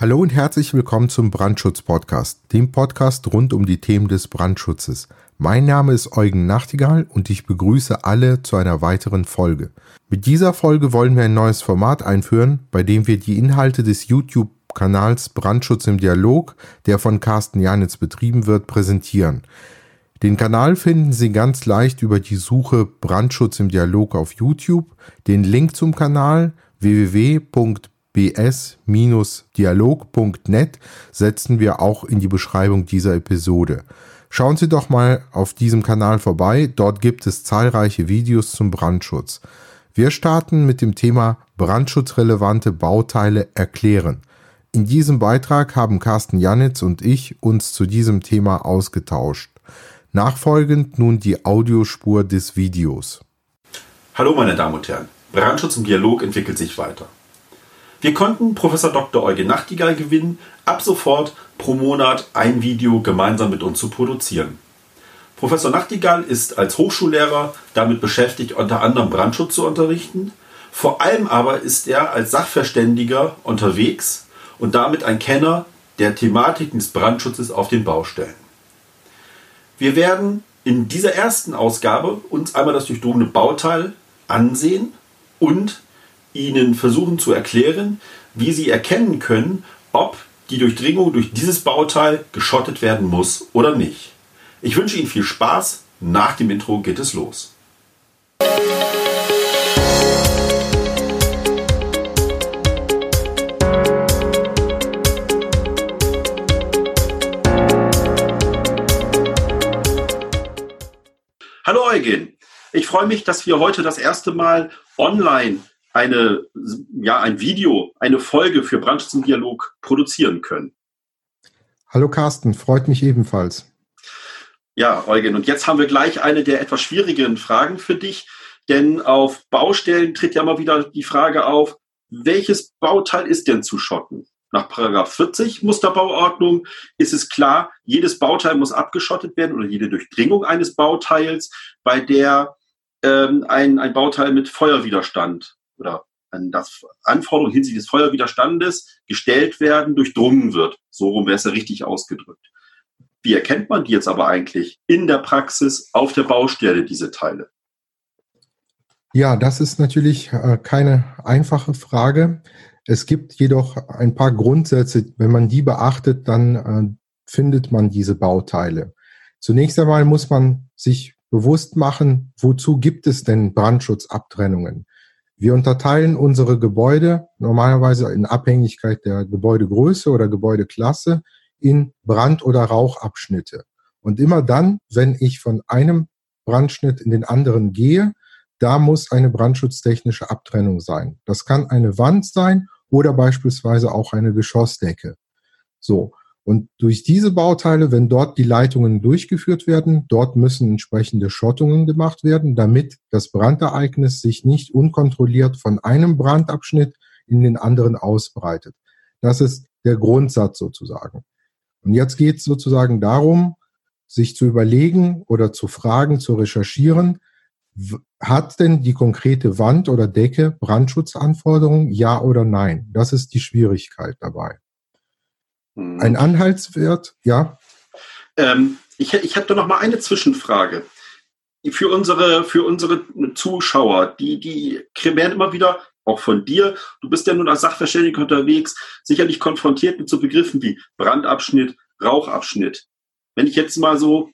Hallo und herzlich willkommen zum Brandschutz-Podcast, dem Podcast rund um die Themen des Brandschutzes. Mein Name ist Eugen Nachtigall und ich begrüße alle zu einer weiteren Folge. Mit dieser Folge wollen wir ein neues Format einführen, bei dem wir die Inhalte des YouTube-Kanals Brandschutz im Dialog, der von Carsten Janitz betrieben wird, präsentieren. Den Kanal finden Sie ganz leicht über die Suche Brandschutz im Dialog auf YouTube. Den Link zum Kanal www.brandschutz bs-dialog.net setzen wir auch in die Beschreibung dieser Episode. Schauen Sie doch mal auf diesem Kanal vorbei, dort gibt es zahlreiche Videos zum Brandschutz. Wir starten mit dem Thema brandschutzrelevante Bauteile erklären. In diesem Beitrag haben Carsten Janitz und ich uns zu diesem Thema ausgetauscht. Nachfolgend nun die Audiospur des Videos. Hallo meine Damen und Herren, Brandschutz im Dialog entwickelt sich weiter. Wir konnten Professor Dr. Eugen Nachtigall gewinnen, ab sofort pro Monat ein Video gemeinsam mit uns zu produzieren. Professor Nachtigall ist als Hochschullehrer damit beschäftigt, unter anderem Brandschutz zu unterrichten. Vor allem aber ist er als Sachverständiger unterwegs und damit ein Kenner der Thematiken des Brandschutzes auf den Baustellen. Wir werden in dieser ersten Ausgabe uns einmal das durchdrungene Bauteil ansehen und Ihnen versuchen zu erklären, wie Sie erkennen können, ob die Durchdringung durch dieses Bauteil geschottet werden muss oder nicht. Ich wünsche Ihnen viel Spaß. Nach dem Intro geht es los. Hallo Eugen, ich freue mich, dass wir heute das erste Mal online eine, ja, ein Video, eine Folge für im Dialog produzieren können. Hallo Carsten, freut mich ebenfalls. Ja, Eugen, und jetzt haben wir gleich eine der etwas schwierigeren Fragen für dich, denn auf Baustellen tritt ja mal wieder die Frage auf, welches Bauteil ist denn zu schotten? Nach Paragraph 40 Musterbauordnung ist es klar, jedes Bauteil muss abgeschottet werden oder jede Durchdringung eines Bauteils, bei der ähm, ein, ein Bauteil mit Feuerwiderstand oder an das Anforderungen hinsichtlich des Feuerwiderstandes gestellt werden, durchdrungen wird. So rum wäre es ja richtig ausgedrückt. Wie erkennt man die jetzt aber eigentlich in der Praxis auf der Baustelle, diese Teile? Ja, das ist natürlich äh, keine einfache Frage. Es gibt jedoch ein paar Grundsätze. Wenn man die beachtet, dann äh, findet man diese Bauteile. Zunächst einmal muss man sich bewusst machen, wozu gibt es denn Brandschutzabtrennungen? Wir unterteilen unsere Gebäude normalerweise in Abhängigkeit der Gebäudegröße oder Gebäudeklasse in Brand- oder Rauchabschnitte. Und immer dann, wenn ich von einem Brandschnitt in den anderen gehe, da muss eine brandschutztechnische Abtrennung sein. Das kann eine Wand sein oder beispielsweise auch eine Geschossdecke. So. Und durch diese Bauteile, wenn dort die Leitungen durchgeführt werden, dort müssen entsprechende Schottungen gemacht werden, damit das Brandereignis sich nicht unkontrolliert von einem Brandabschnitt in den anderen ausbreitet. Das ist der Grundsatz sozusagen. Und jetzt geht es sozusagen darum, sich zu überlegen oder zu fragen, zu recherchieren, hat denn die konkrete Wand oder Decke Brandschutzanforderungen, ja oder nein? Das ist die Schwierigkeit dabei. Mhm. Ein Anhaltswert, ja. Ähm, ich, ich habe da noch mal eine Zwischenfrage. Für unsere, für unsere Zuschauer, die, die werden immer wieder, auch von dir, du bist ja nun als Sachverständiger unterwegs, sicherlich konfrontiert mit so Begriffen wie Brandabschnitt, Rauchabschnitt. Wenn ich jetzt mal so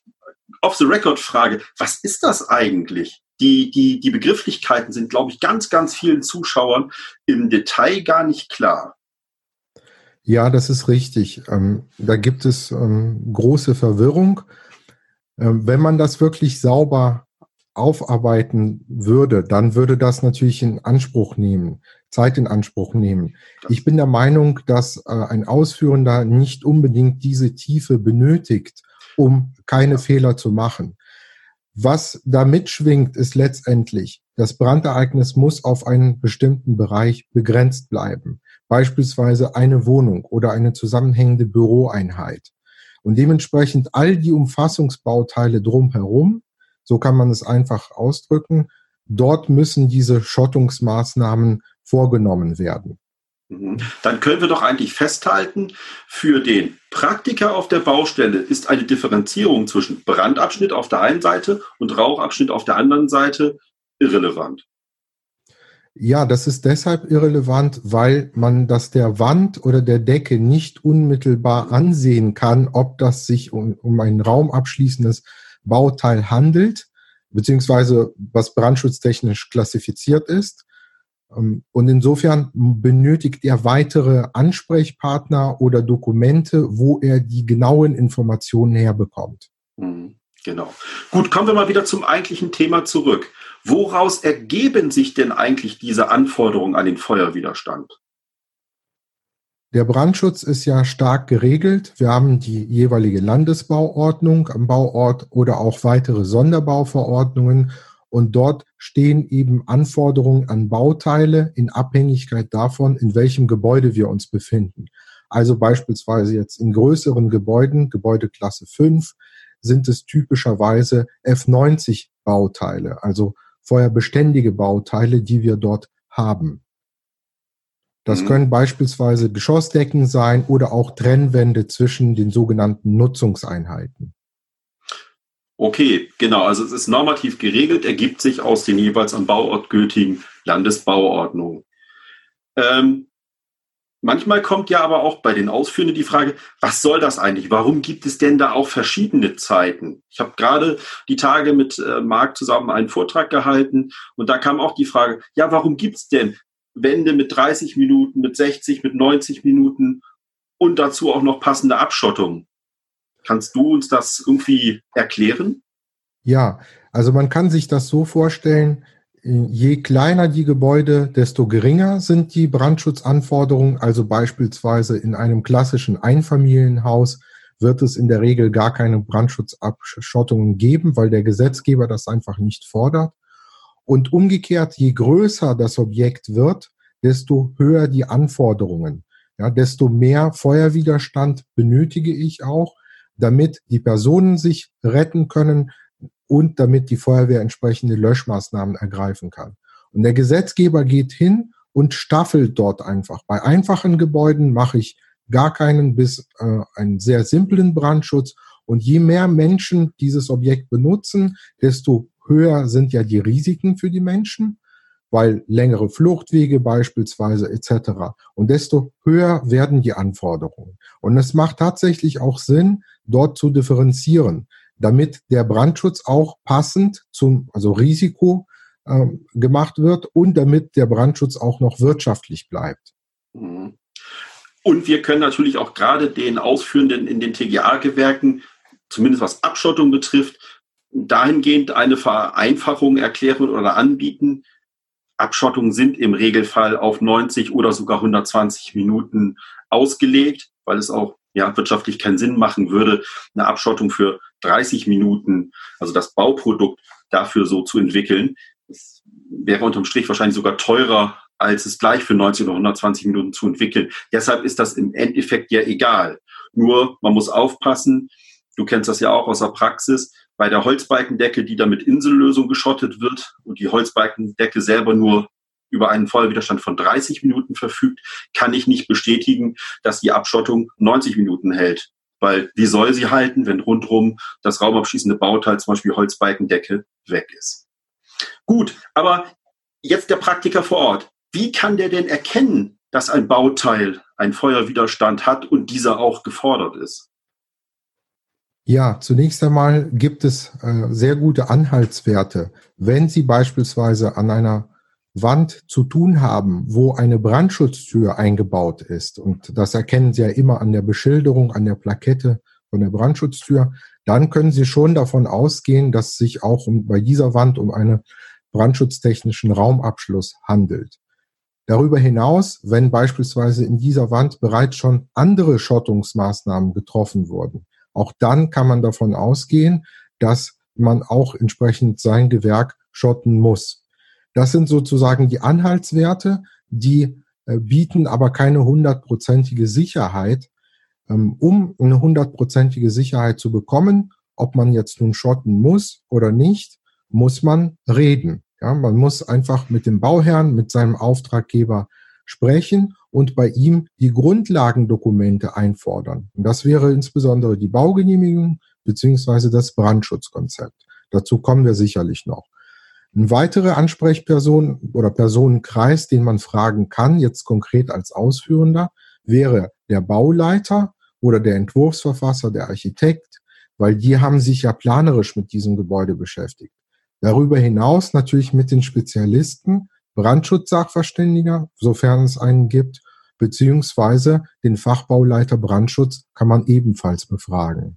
off the record frage, was ist das eigentlich? Die, die, die Begrifflichkeiten sind, glaube ich, ganz, ganz vielen Zuschauern im Detail gar nicht klar. Ja, das ist richtig. Ähm, da gibt es ähm, große Verwirrung. Ähm, wenn man das wirklich sauber aufarbeiten würde, dann würde das natürlich in Anspruch nehmen, Zeit in Anspruch nehmen. Ich bin der Meinung, dass äh, ein Ausführender nicht unbedingt diese Tiefe benötigt, um keine Fehler zu machen. Was da mitschwingt, ist letztendlich, das Brandereignis muss auf einen bestimmten Bereich begrenzt bleiben beispielsweise eine Wohnung oder eine zusammenhängende Büroeinheit. Und dementsprechend all die Umfassungsbauteile drumherum, so kann man es einfach ausdrücken, dort müssen diese Schottungsmaßnahmen vorgenommen werden. Mhm. Dann können wir doch eigentlich festhalten, für den Praktiker auf der Baustelle ist eine Differenzierung zwischen Brandabschnitt auf der einen Seite und Rauchabschnitt auf der anderen Seite irrelevant. Ja, das ist deshalb irrelevant, weil man das der Wand oder der Decke nicht unmittelbar ansehen kann, ob das sich um, um ein raumabschließendes Bauteil handelt, beziehungsweise was brandschutztechnisch klassifiziert ist. Ähm, und insofern benötigt er weitere Ansprechpartner oder Dokumente, wo er die genauen Informationen herbekommt. Mhm, genau. Gut, kommen wir mal wieder zum eigentlichen Thema zurück. Woraus ergeben sich denn eigentlich diese Anforderungen an den Feuerwiderstand? Der Brandschutz ist ja stark geregelt. Wir haben die jeweilige Landesbauordnung am Bauort oder auch weitere Sonderbauverordnungen. Und dort stehen eben Anforderungen an Bauteile in Abhängigkeit davon, in welchem Gebäude wir uns befinden. Also beispielsweise jetzt in größeren Gebäuden, Gebäudeklasse 5, sind es typischerweise F90 Bauteile, also feuerbeständige Bauteile, die wir dort haben. Das mhm. können beispielsweise Geschossdecken sein oder auch Trennwände zwischen den sogenannten Nutzungseinheiten. Okay, genau. Also es ist normativ geregelt, ergibt sich aus den jeweils am Bauort gültigen Landesbauordnungen. Ähm, manchmal kommt ja aber auch bei den Ausführenden die Frage, was soll das eigentlich? Warum gibt es denn da auch verschiedene Zeiten? Ich habe gerade die Tage mit äh, Marc zusammen einen Vortrag gehalten und da kam auch die Frage, ja, warum gibt es denn Wände mit 30 Minuten, mit 60, mit 90 Minuten und dazu auch noch passende Abschottung. Kannst du uns das irgendwie erklären? Ja, also man kann sich das so vorstellen, je kleiner die Gebäude, desto geringer sind die Brandschutzanforderungen. Also beispielsweise in einem klassischen Einfamilienhaus wird es in der Regel gar keine Brandschutzabschottungen geben, weil der Gesetzgeber das einfach nicht fordert. Und umgekehrt, je größer das Objekt wird, desto höher die Anforderungen. Ja, desto mehr Feuerwiderstand benötige ich auch, damit die Personen sich retten können und damit die Feuerwehr entsprechende Löschmaßnahmen ergreifen kann. Und der Gesetzgeber geht hin und staffelt dort einfach. Bei einfachen Gebäuden mache ich gar keinen bis äh, einen sehr simplen Brandschutz. Und je mehr Menschen dieses Objekt benutzen, desto höher sind ja die Risiken für die Menschen, weil längere Fluchtwege beispielsweise etc. Und desto höher werden die Anforderungen. Und es macht tatsächlich auch Sinn, dort zu differenzieren, damit der Brandschutz auch passend zum, also Risiko äh, gemacht wird und damit der Brandschutz auch noch wirtschaftlich bleibt. Mhm. Und wir können natürlich auch gerade den Ausführenden in den TGA-Gewerken, zumindest was Abschottung betrifft, dahingehend eine Vereinfachung erklären oder anbieten. Abschottungen sind im Regelfall auf 90 oder sogar 120 Minuten ausgelegt, weil es auch ja, wirtschaftlich keinen Sinn machen würde, eine Abschottung für 30 Minuten, also das Bauprodukt dafür so zu entwickeln. Das wäre unterm Strich wahrscheinlich sogar teurer, als es gleich für 90 oder 120 Minuten zu entwickeln. Deshalb ist das im Endeffekt ja egal. Nur man muss aufpassen, du kennst das ja auch aus der Praxis, bei der Holzbalkendecke, die dann mit Insellösung geschottet wird und die Holzbalkendecke selber nur über einen Feuerwiderstand von 30 Minuten verfügt, kann ich nicht bestätigen, dass die Abschottung 90 Minuten hält. Weil wie soll sie halten, wenn rundherum das raumabschließende Bauteil, zum Beispiel Holzbalkendecke, weg ist? Gut, aber jetzt der Praktiker vor Ort. Wie kann der denn erkennen, dass ein Bauteil einen Feuerwiderstand hat und dieser auch gefordert ist? Ja, zunächst einmal gibt es äh, sehr gute Anhaltswerte. Wenn Sie beispielsweise an einer Wand zu tun haben, wo eine Brandschutztür eingebaut ist, und das erkennen Sie ja immer an der Beschilderung, an der Plakette von der Brandschutztür, dann können Sie schon davon ausgehen, dass es sich auch um, bei dieser Wand um einen brandschutztechnischen Raumabschluss handelt. Darüber hinaus, wenn beispielsweise in dieser Wand bereits schon andere Schottungsmaßnahmen getroffen wurden, auch dann kann man davon ausgehen, dass man auch entsprechend sein Gewerk schotten muss. Das sind sozusagen die Anhaltswerte, die äh, bieten aber keine hundertprozentige Sicherheit. Ähm, um eine hundertprozentige Sicherheit zu bekommen, ob man jetzt nun schotten muss oder nicht, muss man reden. Ja, man muss einfach mit dem Bauherrn, mit seinem Auftraggeber sprechen und bei ihm die Grundlagendokumente einfordern. Und das wäre insbesondere die Baugenehmigung beziehungsweise das Brandschutzkonzept. Dazu kommen wir sicherlich noch. Ein weitere Ansprechperson oder Personenkreis, den man fragen kann, jetzt konkret als Ausführender, wäre der Bauleiter oder der Entwurfsverfasser, der Architekt, weil die haben sich ja planerisch mit diesem Gebäude beschäftigt. Darüber hinaus natürlich mit den Spezialisten, Brandschutzsachverständiger, sofern es einen gibt, beziehungsweise den Fachbauleiter Brandschutz kann man ebenfalls befragen.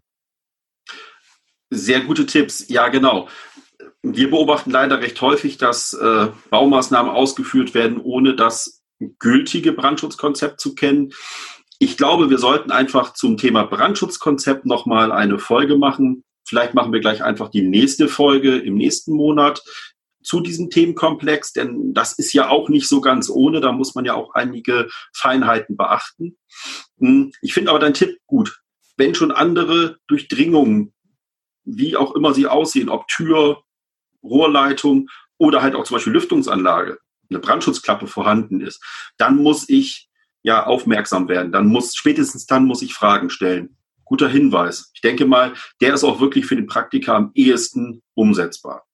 Sehr gute Tipps, ja genau. Wir beobachten leider recht häufig, dass äh, Baumaßnahmen ausgeführt werden, ohne das gültige Brandschutzkonzept zu kennen. Ich glaube, wir sollten einfach zum Thema Brandschutzkonzept nochmal eine Folge machen. Vielleicht machen wir gleich einfach die nächste Folge im nächsten Monat zu diesem Themenkomplex, denn das ist ja auch nicht so ganz ohne, da muss man ja auch einige Feinheiten beachten. Hm, ich finde aber dein Tipp gut. Wenn schon andere Durchdringungen, wie auch immer sie aussehen, ob Tür, Rohrleitung oder halt auch zum Beispiel Lüftungsanlage, eine Brandschutzklappe vorhanden ist, dann muss ich ja aufmerksam werden. Dann muss, spätestens dann muss ich Fragen stellen. Guter Hinweis. Ich denke mal, der ist auch wirklich für den Praktiker am ehesten umsetzbar.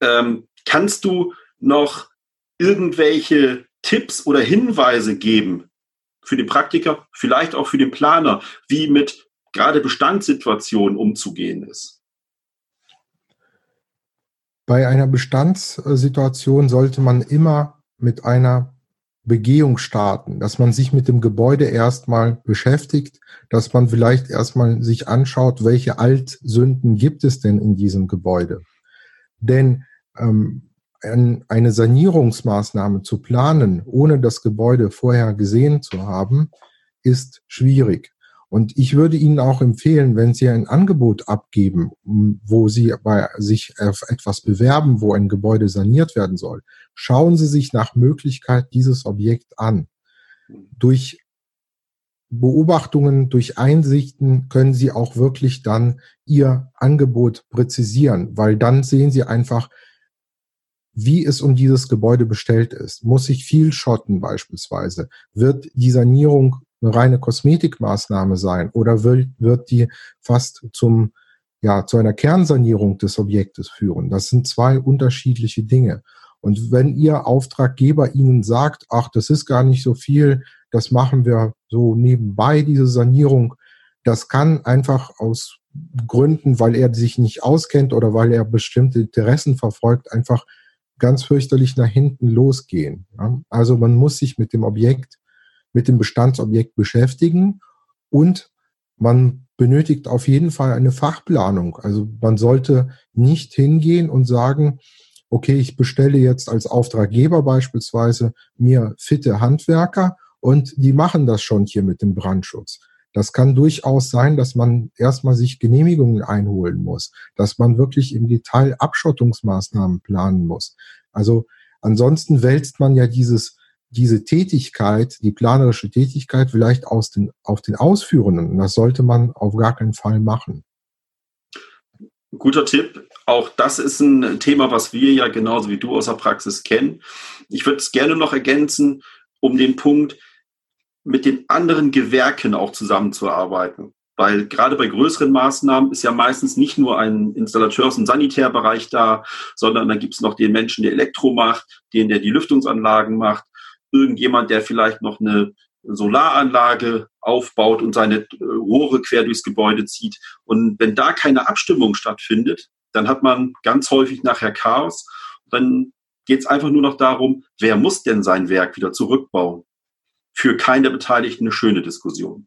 Ähm, kannst du noch irgendwelche Tipps oder Hinweise geben für den Praktiker, vielleicht auch für den Planer, wie mit gerade Bestandssituationen umzugehen ist? Bei einer Bestandssituation sollte man immer mit einer Begehung starten, dass man sich mit dem Gebäude erstmal beschäftigt, dass man vielleicht erstmal sich anschaut, welche Altsünden gibt es denn in diesem Gebäude. Denn ähm, eine Sanierungsmaßnahme zu planen, ohne das Gebäude vorher gesehen zu haben, ist schwierig. Und ich würde Ihnen auch empfehlen, wenn Sie ein Angebot abgeben, wo Sie bei sich auf etwas bewerben, wo ein Gebäude saniert werden soll, schauen Sie sich nach Möglichkeit dieses Objekt an. Durch Beobachtungen, durch Einsichten können Sie auch wirklich dann Ihr Angebot präzisieren, weil dann sehen Sie einfach, wie es um dieses Gebäude bestellt ist. Muss sich viel schotten beispielsweise? Wird die Sanierung eine reine Kosmetikmaßnahme sein oder wird, wird die fast zum, ja, zu einer Kernsanierung des Objektes führen? Das sind zwei unterschiedliche Dinge. Und wenn Ihr Auftraggeber Ihnen sagt, ach, das ist gar nicht so viel, das machen wir so nebenbei, diese Sanierung, das kann einfach aus Gründen, weil er sich nicht auskennt oder weil er bestimmte Interessen verfolgt, einfach ganz fürchterlich nach hinten losgehen. Also man muss sich mit dem Objekt mit dem Bestandsobjekt beschäftigen und man benötigt auf jeden Fall eine Fachplanung. Also man sollte nicht hingehen und sagen, okay, ich bestelle jetzt als Auftraggeber beispielsweise mir fitte Handwerker und die machen das schon hier mit dem Brandschutz. Das kann durchaus sein, dass man erstmal sich Genehmigungen einholen muss, dass man wirklich im Detail Abschottungsmaßnahmen planen muss. Also ansonsten wälzt man ja dieses diese Tätigkeit, die planerische Tätigkeit vielleicht aus den, auf den Ausführenden. Das sollte man auf gar keinen Fall machen. Guter Tipp. Auch das ist ein Thema, was wir ja genauso wie du aus der Praxis kennen. Ich würde es gerne noch ergänzen, um den Punkt, mit den anderen Gewerken auch zusammenzuarbeiten. Weil gerade bei größeren Maßnahmen ist ja meistens nicht nur ein Installateurs- und Sanitärbereich da, sondern dann gibt es noch den Menschen, der Elektro macht, den, der die Lüftungsanlagen macht, irgendjemand, der vielleicht noch eine Solaranlage aufbaut und seine äh, Rohre quer durchs Gebäude zieht. Und wenn da keine Abstimmung stattfindet, dann hat man ganz häufig nachher Chaos. Dann geht es einfach nur noch darum, wer muss denn sein Werk wieder zurückbauen? Für keine Beteiligten eine schöne Diskussion.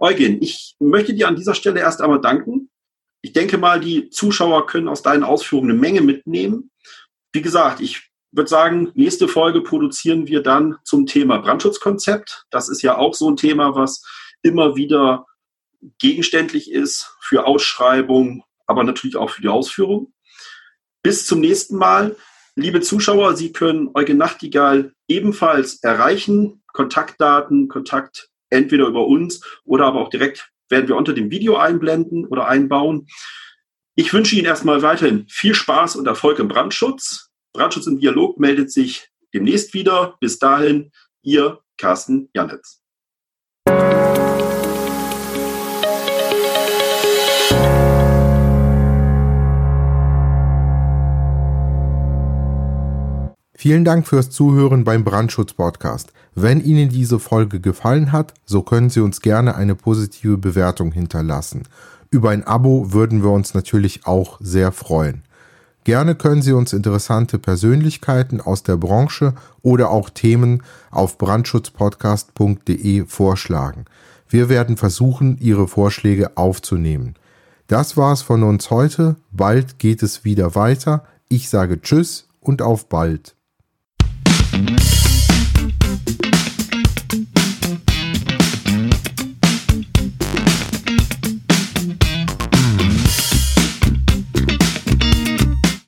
Eugen, ich möchte dir an dieser Stelle erst einmal danken. Ich denke mal, die Zuschauer können aus deinen Ausführungen eine Menge mitnehmen. Wie gesagt, ich würde sagen, nächste Folge produzieren wir dann zum Thema Brandschutzkonzept. Das ist ja auch so ein Thema, was immer wieder gegenständlich ist für Ausschreibung, aber natürlich auch für die Ausführung. Bis zum nächsten Mal. Liebe Zuschauer, Sie können Eugen Nachtigall ebenfalls erreichen. Kontaktdaten, Kontakt entweder über uns oder aber auch direkt werden wir unter dem Video einblenden oder einbauen. Ich wünsche Ihnen erstmal weiterhin viel Spaß und Erfolg im Brandschutz. Brandschutz im Dialog meldet sich demnächst wieder. Bis dahin, Ihr Carsten Janitz. Vielen Dank fürs Zuhören beim Brandschutz-Podcast. Wenn Ihnen diese Folge gefallen hat, so können Sie uns gerne eine positive Bewertung hinterlassen. Über ein Abo würden wir uns natürlich auch sehr freuen. Gerne können Sie uns interessante Persönlichkeiten aus der Branche oder auch Themen auf brandschutzpodcast.de vorschlagen. Wir werden versuchen, Ihre Vorschläge aufzunehmen. Das war's von uns heute. Bald geht es wieder weiter. Ich sage Tschüss und auf bald.